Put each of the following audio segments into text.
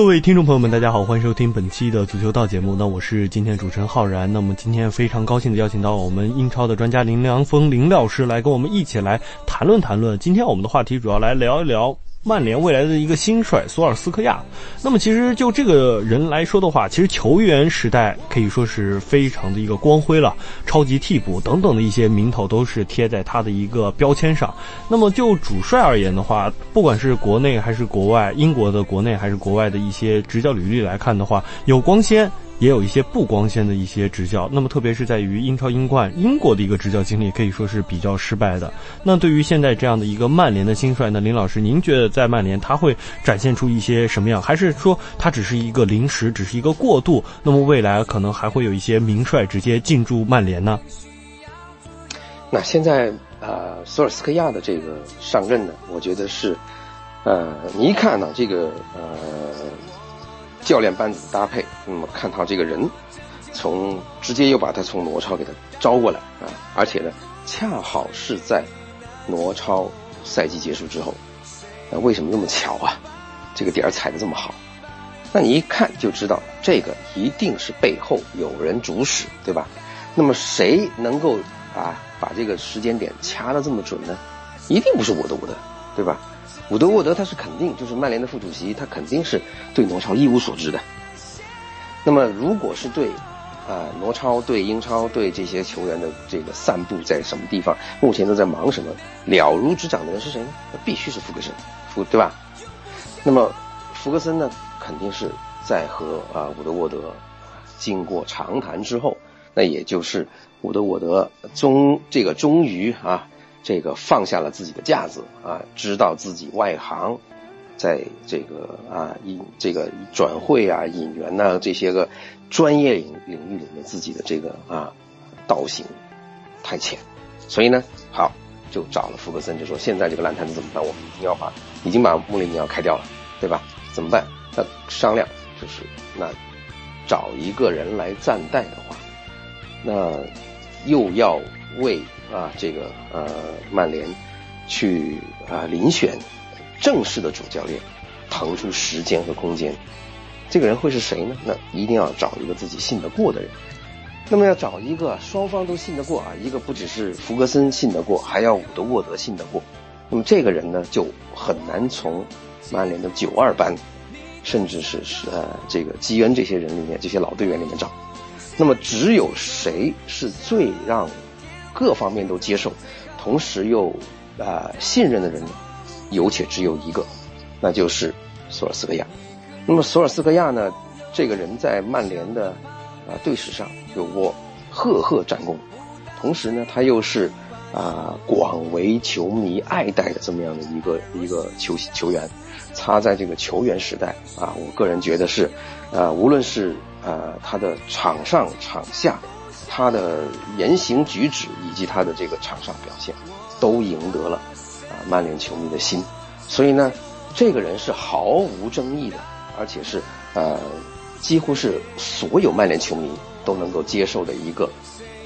各位听众朋友们，大家好，欢迎收听本期的足球道节目。那我是今天主持人浩然。那么今天非常高兴的邀请到我们英超的专家林良锋林老师来跟我们一起来谈论谈论。今天我们的话题主要来聊一聊曼联未来的一个新帅索尔斯克亚。那么其实就这个人来说的话，其实球员时代可以说是非常的一个光辉了，超级替补等等的一些名头都是贴在他的一个标签上。那么就主帅而言的话，不管是国内还是国外，英国的国内还是国外的一些执教履历来看的话，有光鲜。也有一些不光鲜的一些执教，那么特别是在于英超、英冠、英国的一个执教经历，可以说是比较失败的。那对于现在这样的一个曼联的新帅呢，林老师，您觉得在曼联他会展现出一些什么样？还是说他只是一个临时，只是一个过渡？那么未来可能还会有一些名帅直接进驻曼联呢？那现在呃，索尔斯克亚的这个上任呢，我觉得是呃，你一看呢，这个呃。教练班子的搭配，那么看他这个人，从直接又把他从挪超给他招过来啊，而且呢，恰好是在挪超赛季结束之后，那为什么那么巧啊？这个点儿踩的这么好，那你一看就知道，这个一定是背后有人主使，对吧？那么谁能够啊把这个时间点掐的这么准呢？一定不是我的我的，对吧？伍德沃德他是肯定，就是曼联的副主席，他肯定是对挪超一无所知的。那么，如果是对啊挪超、对英超、对这些球员的这个散布在什么地方，目前都在忙什么，了如指掌的人是谁呢？那必须是福格森，福对吧？那么，福格森呢，肯定是在和啊伍德沃德经过长谈之后，那也就是伍德沃德终这个终于啊。这个放下了自己的架子啊，知道自己外行，在这个啊引这个转会啊引援呐这些个专业领领域里面自己的这个啊道行太浅，所以呢好就找了福格森，就说现在这个烂摊子怎么办？我们一定要把已经把穆里尼奥开掉了，对吧？怎么办？那商量就是那找一个人来暂代的话，那又要为。啊，这个呃，曼联去啊遴选正式的主教练，腾出时间和空间，这个人会是谁呢？那一定要找一个自己信得过的人。那么要找一个双方都信得过啊，一个不只是福格森信得过，还要伍德沃德信得过。那么这个人呢，就很难从曼联的九二班，甚至是是呃这个基恩这些人里面，这些老队员里面找。那么只有谁是最让各方面都接受，同时又啊信任的人，有且只有一个，那就是索尔斯克亚。那么索尔斯克亚呢，这个人在曼联的啊队史上有过赫赫战功，同时呢，他又是啊广为球迷爱戴的这么样的一个一个球球员。他在这个球员时代啊，我个人觉得是啊，无论是啊他的场上场下。他的言行举止以及他的这个场上表现，都赢得了啊曼联球迷的心，所以呢，这个人是毫无争议的，而且是呃几乎是所有曼联球迷都能够接受的一个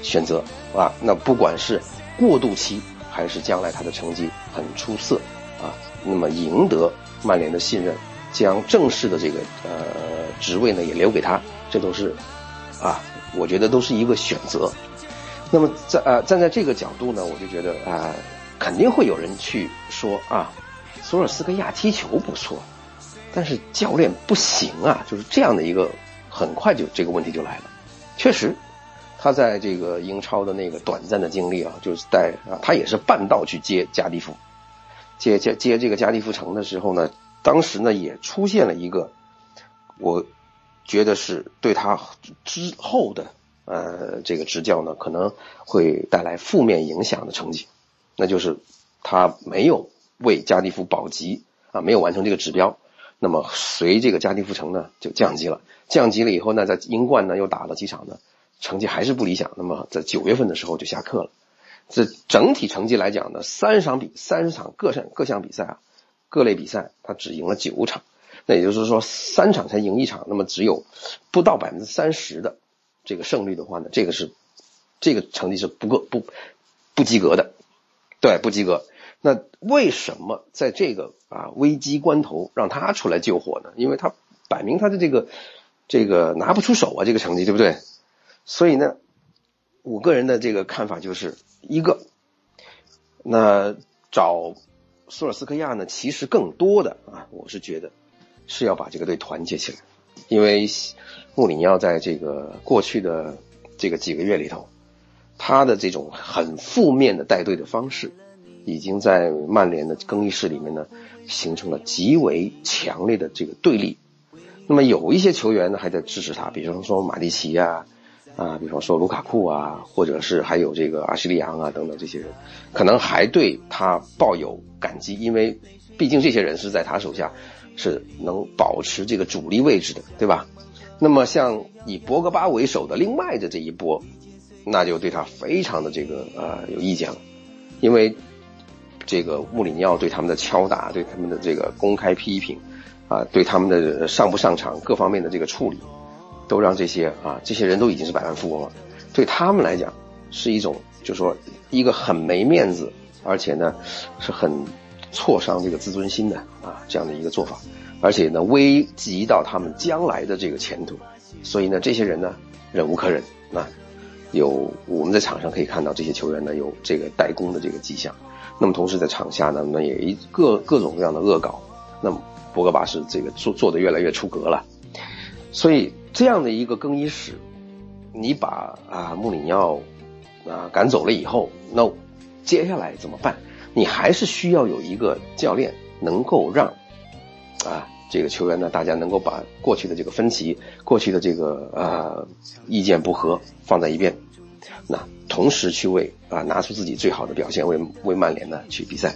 选择啊。那不管是过渡期还是将来他的成绩很出色啊，那么赢得曼联的信任，将正式的这个呃职位呢也留给他，这都是啊。我觉得都是一个选择。那么，在呃站在这个角度呢，我就觉得啊，肯定会有人去说啊，索尔斯克亚踢球不错，但是教练不行啊，就是这样的一个，很快就这个问题就来了。确实，他在这个英超的那个短暂的经历啊，就是带啊，他也是半道去接加迪夫，接接接这个加迪夫城的时候呢，当时呢也出现了一个我。觉得是对他之后的呃这个执教呢，可能会带来负面影响的成绩，那就是他没有为加利夫保级啊，没有完成这个指标，那么随这个加迪夫城呢就降级了，降级了以后呢，在英冠呢又打了几场呢，成绩还是不理想。那么在九月份的时候就下课了。这整体成绩来讲呢，三十场比三十场各项各项比赛啊，各类比赛他只赢了九场，那也就是说三场才赢一场，那么只有不到百分之三十的这个胜率的话呢，这个是这个成绩是不够不不及格的，对，不及格。那为什么在这个啊危机关头让他出来救火呢？因为他摆明他的这个这个拿不出手啊，这个成绩对不对？所以呢，我个人的这个看法就是。一个，那找索尔斯克亚呢？其实更多的啊，我是觉得是要把这个队团结起来，因为穆里尼奥在这个过去的这个几个月里头，他的这种很负面的带队的方式，已经在曼联的更衣室里面呢，形成了极为强烈的这个对立。那么有一些球员呢，还在支持他，比方说马蒂奇呀。啊，比方说卢卡库啊，或者是还有这个阿什利杨啊等等这些人，可能还对他抱有感激，因为毕竟这些人是在他手下是能保持这个主力位置的，对吧？那么像以博格巴为首的另外的这一波，那就对他非常的这个呃有意见了，因为这个穆里尼奥对他们的敲打，对他们的这个公开批评，啊，对他们的上不上场各方面的这个处理。都让这些啊，这些人都已经是百万富翁了，对他们来讲是一种，就说一个很没面子，而且呢是很挫伤这个自尊心的啊这样的一个做法，而且呢危及到他们将来的这个前途，所以呢这些人呢忍无可忍啊，有我们在场上可以看到这些球员呢有这个代工的这个迹象，那么同时在场下呢那也一各各种各样的恶搞，那么博格巴是这个做做的越来越出格了，所以。这样的一个更衣室，你把啊穆里尼奥啊赶走了以后，那接下来怎么办？你还是需要有一个教练能够让啊这个球员呢，大家能够把过去的这个分歧、过去的这个啊意见不合放在一边，那同时去为啊拿出自己最好的表现，为为曼联呢去比赛。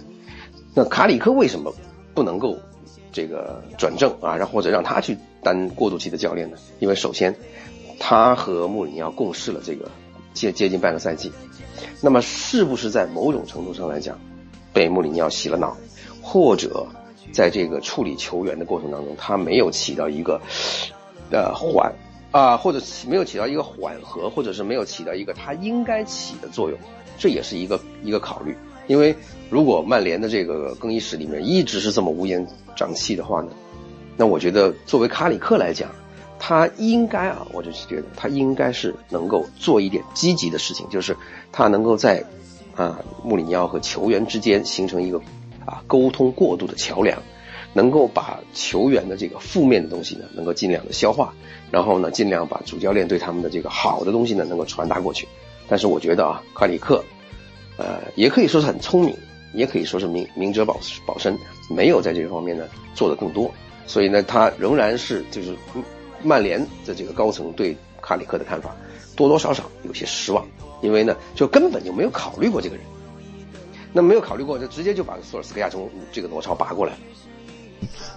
那卡里克为什么不能够？这个转正啊，让或者让他去当过渡期的教练呢？因为首先，他和穆里尼奥共事了这个接接近半个赛季，那么是不是在某种程度上来讲，被穆里尼奥洗了脑，或者在这个处理球员的过程当中，他没有起到一个呃缓啊，或者没有起到一个缓和，或者是没有起到一个他应该起的作用，这也是一个一个考虑。因为如果曼联的这个更衣室里面一直是这么乌烟瘴气的话呢，那我觉得作为卡里克来讲，他应该啊，我就是觉得他应该是能够做一点积极的事情，就是他能够在啊穆里尼奥和球员之间形成一个啊沟通过渡的桥梁，能够把球员的这个负面的东西呢，能够尽量的消化，然后呢，尽量把主教练对他们的这个好的东西呢，能够传达过去。但是我觉得啊，卡里克。呃，也可以说是很聪明，也可以说是明明哲保保身，没有在这个方面呢做的更多，所以呢，他仍然是就是曼联的这个高层对卡里克的看法多多少少有些失望，因为呢，就根本就没有考虑过这个人，那没有考虑过，就直接就把索尔斯克亚从这个挪超拔过来。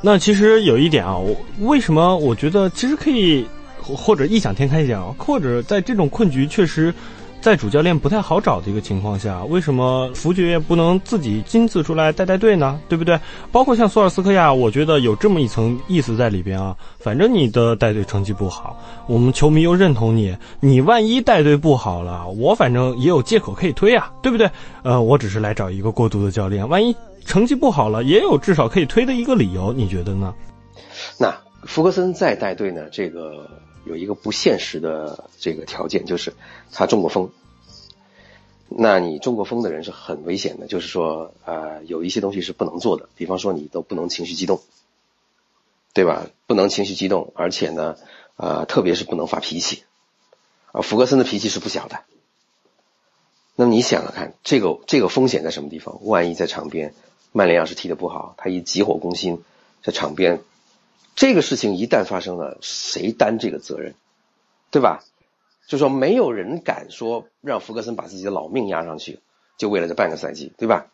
那其实有一点啊，我为什么我觉得其实可以或者异想天开一点啊，或者在这种困局确实。在主教练不太好找的一个情况下，为什么福爵不能自己亲自出来带带队呢？对不对？包括像索尔斯克亚，我觉得有这么一层意思在里边啊。反正你的带队成绩不好，我们球迷又认同你，你万一带队不好了，我反正也有借口可以推啊，对不对？呃，我只是来找一个过渡的教练，万一成绩不好了，也有至少可以推的一个理由，你觉得呢？那福格森再带队呢？这个。有一个不现实的这个条件，就是他中过风。那你中过风的人是很危险的，就是说，呃，有一些东西是不能做的，比方说你都不能情绪激动，对吧？不能情绪激动，而且呢，呃，特别是不能发脾气。啊，福格森的脾气是不小的。那么你想想看，这个这个风险在什么地方？万一在场边，曼联要是踢得不好，他一急火攻心，在场边。这个事情一旦发生了，谁担这个责任，对吧？就说没有人敢说让福格森把自己的老命押上去，就为了这半个赛季，对吧？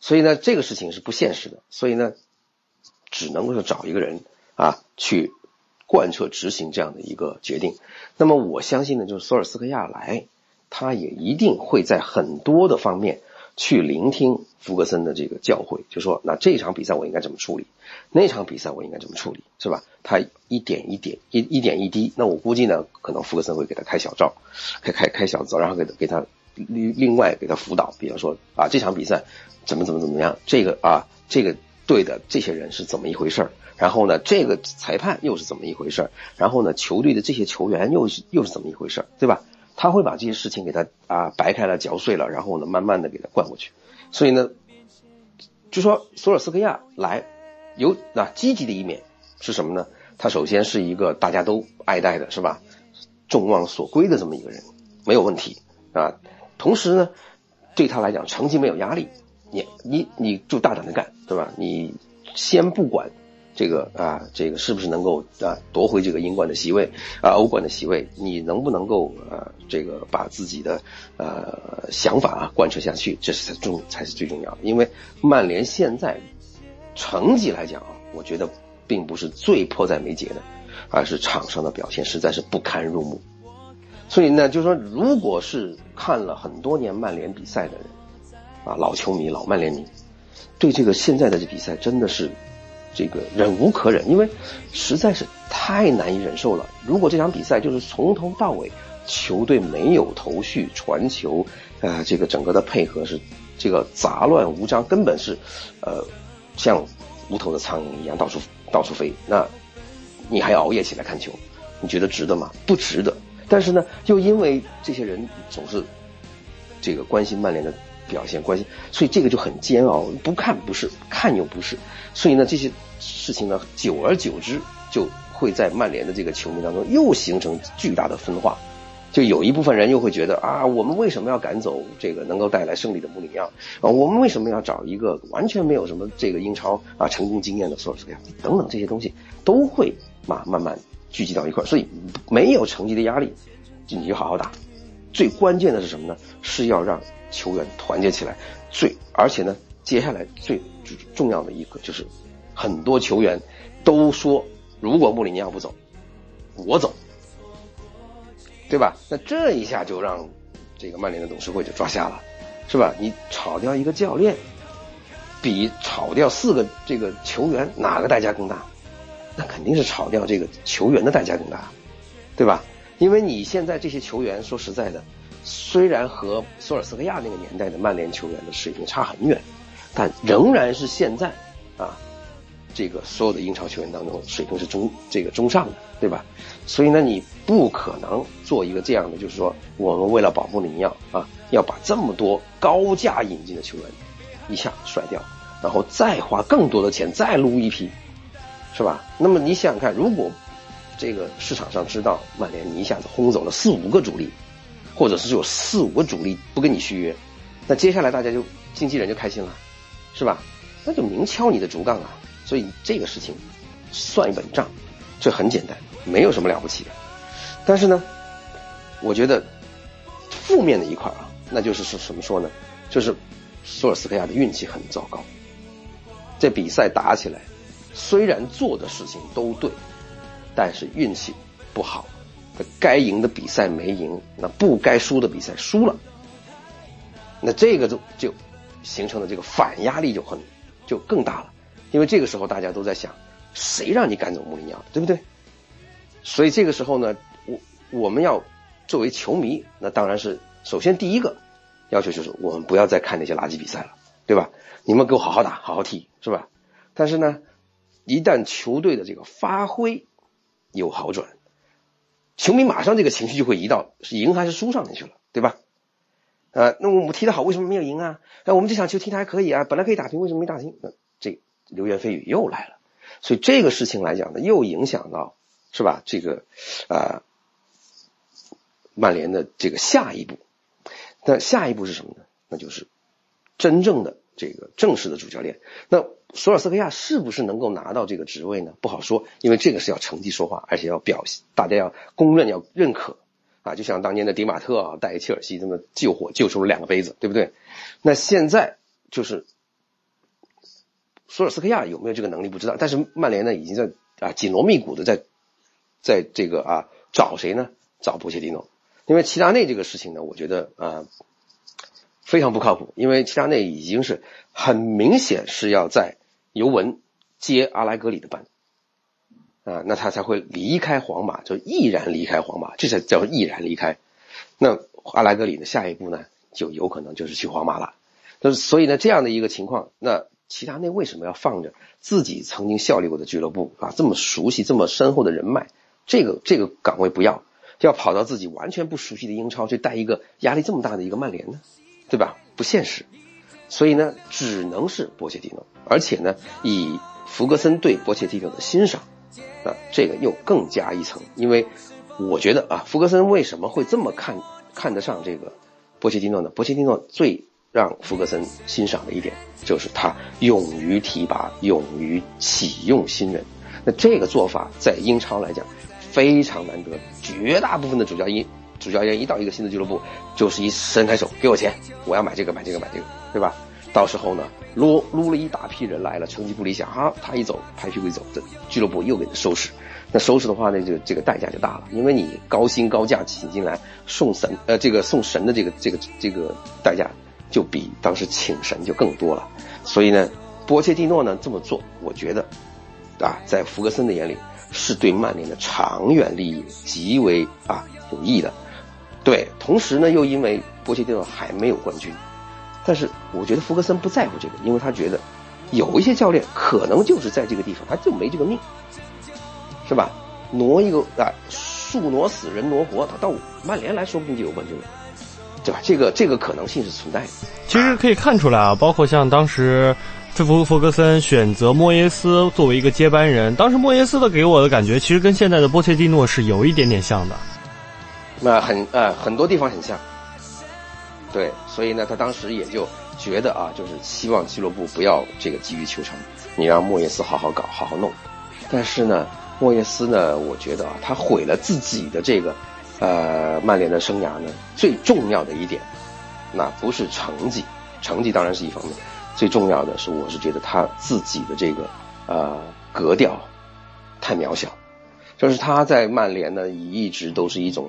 所以呢，这个事情是不现实的。所以呢，只能够是找一个人啊去贯彻执行这样的一个决定。那么我相信呢，就是索尔斯克亚来，他也一定会在很多的方面去聆听福格森的这个教诲，就说那这场比赛我应该怎么处理，那场比赛我应该怎么处理，是吧？他一点一点一一点一滴，那我估计呢，可能福格森会给他开小灶，开开开小灶，然后给他给他另另外给他辅导，比方说啊这场比赛怎么怎么怎么样，这个啊这个队的这些人是怎么一回事儿。然后呢，这个裁判又是怎么一回事儿然后呢，球队的这些球员又是又是怎么一回事儿对吧？他会把这些事情给他啊掰开了嚼碎了，然后呢，慢慢的给他灌过去。所以呢，就说索尔斯克亚来，有那积极的一面是什么呢？他首先是一个大家都爱戴的，是吧？众望所归的这么一个人，没有问题啊。同时呢，对他来讲，成绩没有压力，你你你就大胆的干，对吧？你先不管。这个啊，这个是不是能够啊夺回这个英冠的席位啊欧冠的席位？你能不能够啊这个把自己的呃想法啊贯彻下去？这是才重才是最重要的。因为曼联现在成绩来讲啊，我觉得并不是最迫在眉睫的，而是场上的表现实在是不堪入目。所以呢，就说，如果是看了很多年曼联比赛的人啊，老球迷、老曼联迷，对这个现在的这比赛真的是。这个忍无可忍，因为实在是太难以忍受了。如果这场比赛就是从头到尾球队没有头绪、传球，啊，这个整个的配合是这个杂乱无章，根本是呃像无头的苍蝇一样到处到处飞，那你还要熬夜起来看球，你觉得值得吗？不值得。但是呢，又因为这些人总是这个关心曼联的。表现关系，所以这个就很煎熬。不看不是，看又不是，所以呢，这些事情呢，久而久之就会在曼联的这个球迷当中又形成巨大的分化。就有一部分人又会觉得啊，我们为什么要赶走这个能够带来胜利的穆里尼奥啊？我们为什么要找一个完全没有什么这个英超啊成功经验的索尔斯克亚？等等这些东西都会嘛慢慢聚集到一块所以没有成绩的压力，你就好好打。最关键的是什么呢？是要让。球员团结起来，最而且呢，接下来最重要的一个就是，很多球员都说，如果穆里尼奥不走，我走，对吧？那这一下就让这个曼联的董事会就抓瞎了，是吧？你炒掉一个教练，比炒掉四个这个球员哪个代价更大？那肯定是炒掉这个球员的代价更大，对吧？因为你现在这些球员，说实在的。虽然和索尔斯克亚那个年代的曼联球员的水平差很远，但仍然是现在啊，这个所有的英超球员当中水平是中这个中上的，对吧？所以呢，你不可能做一个这样的，就是说我们为了保穆里尼奥啊，要把这么多高价引进的球员一下甩掉，然后再花更多的钱再撸一批，是吧？那么你想想看，如果这个市场上知道曼联你一下子轰走了四五个主力。或者是有四五个主力不跟你续约，那接下来大家就经纪人就开心了，是吧？那就明敲你的竹杠啊！所以这个事情算一本账，这很简单，没有什么了不起的。但是呢，我觉得负面的一块啊，那就是是什么说呢？就是索尔斯克亚的运气很糟糕。这比赛打起来，虽然做的事情都对，但是运气不好。该赢的比赛没赢，那不该输的比赛输了，那这个就就形成了这个反压力就很就更大了，因为这个时候大家都在想，谁让你赶走穆里尼奥，对不对？所以这个时候呢，我我们要作为球迷，那当然是首先第一个要求就是我们不要再看那些垃圾比赛了，对吧？你们给我好好打，好好踢，是吧？但是呢，一旦球队的这个发挥有好转。球迷马上这个情绪就会移到是赢还是输上面去了，对吧？啊，那我们踢得好，为什么没有赢啊？哎，我们这场球踢得还可以啊，本来可以打平，为什么没打平？那这流言蜚语又来了。所以这个事情来讲呢，又影响到是吧？这个啊，曼联的这个下一步，那下一步是什么呢？那就是真正的这个正式的主教练。那索尔斯克亚是不是能够拿到这个职位呢？不好说，因为这个是要成绩说话，而且要表现，大家要公认、要认可啊。就像当年的迪马特啊，带切尔西这么救火，救出了两个杯子，对不对？那现在就是索尔斯克亚有没有这个能力不知道，但是曼联呢已经在啊紧锣密鼓的在在这个啊找谁呢？找波切蒂诺，因为齐达内这个事情呢，我觉得啊非常不靠谱，因为齐达内已经是很明显是要在尤文接阿莱格里的班啊，那他才会离开皇马，就毅然离开皇马，这才叫毅然离开。那阿莱格里的下一步呢，就有可能就是去皇马了。那所以呢，这样的一个情况，那齐达内为什么要放着自己曾经效力过的俱乐部啊，这么熟悉、这么深厚的人脉，这个这个岗位不要？要跑到自己完全不熟悉的英超去带一个压力这么大的一个曼联呢，对吧？不现实，所以呢，只能是波切蒂诺，而且呢，以弗格森对波切蒂诺的欣赏，啊，这个又更加一层。因为我觉得啊，弗格森为什么会这么看看得上这个波切蒂诺呢？波切蒂诺最让弗格森欣赏的一点就是他勇于提拔、勇于启用新人。那这个做法在英超来讲。非常难得，绝大部分的主教练主教练一到一个新的俱乐部，就是一伸开手给我钱，我要买这个买这个买这个，对吧？到时候呢，撸撸了一大批人来了，成绩不理想，哈，他一走，拍屁股一走，这俱乐部又给他收拾。那收拾的话呢，就这个代价就大了，因为你高薪高价请进来送神，呃，这个送神的这个这个这个代价就比当时请神就更多了。所以呢，波切蒂诺呢这么做，我觉得啊，在福格森的眼里。是对曼联的长远利益极为啊有益的，对，同时呢又因为波切蒂诺还没有冠军，但是我觉得福格森不在乎这个，因为他觉得有一些教练可能就是在这个地方他就没这个命，是吧？挪一个啊树挪死人挪活，他到曼联来说不定就有冠军了，对吧？这个这个可能性是存在的。其实可以看出来啊，包括像当时。这福弗格森选择莫耶斯作为一个接班人，当时莫耶斯的给我的感觉，其实跟现在的波切蒂诺是有一点点像的。那很呃很多地方很像。对，所以呢，他当时也就觉得啊，就是希望俱乐部不要这个急于求成，你让莫耶斯好好搞，好好弄。但是呢，莫耶斯呢，我觉得啊，他毁了自己的这个呃曼联的生涯呢。最重要的一点，那不是成绩，成绩当然是一方面。最重要的是，我是觉得他自己的这个呃格调太渺小，就是他在曼联呢一直都是一种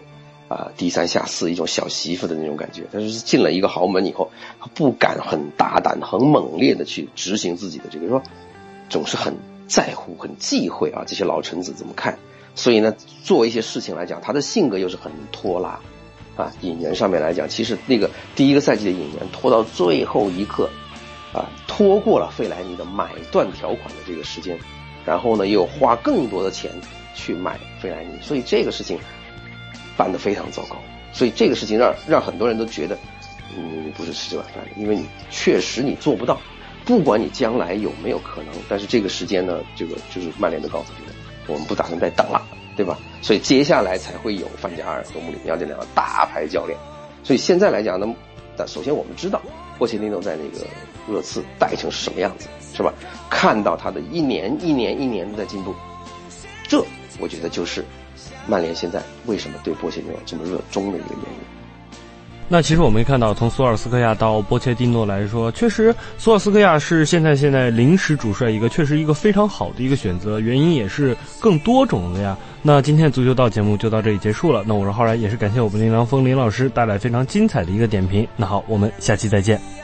啊低三下四、一种小媳妇的那种感觉。但是进了一个豪门以后，他不敢很大胆、很猛烈的去执行自己的这个，说总是很在乎、很忌讳啊这些老臣子怎么看。所以呢，做一些事情来讲，他的性格又是很拖拉啊。引援上面来讲，其实那个第一个赛季的引援拖到最后一刻。啊，拖过了费莱尼的买断条款的这个时间，然后呢，又花更多的钱去买费莱尼，所以这个事情办得非常糟糕。所以这个事情让让很多人都觉得，你不是吃这碗饭的，因为你确实你做不到。不管你将来有没有可能，但是这个时间呢，这个就是曼联的告诉你的，我们不打算再等了，对吧？所以接下来才会有范加尔和穆里尼奥这两个大牌教练。所以现在来讲呢，但首先我们知道。波切蒂诺在那个热刺带成什么样子，是吧？看到他的一年一年一年的在进步，这我觉得就是曼联现在为什么对波切蒂诺这么热衷的一个原因。那其实我们看到，从索尔斯克亚到波切蒂诺来说，确实索尔斯克亚是现在现在临时主帅一个确实一个非常好的一个选择，原因也是更多种的呀。那今天足球道节目就到这里结束了。那我是浩然，也是感谢我们林良锋林老师带来非常精彩的一个点评。那好，我们下期再见。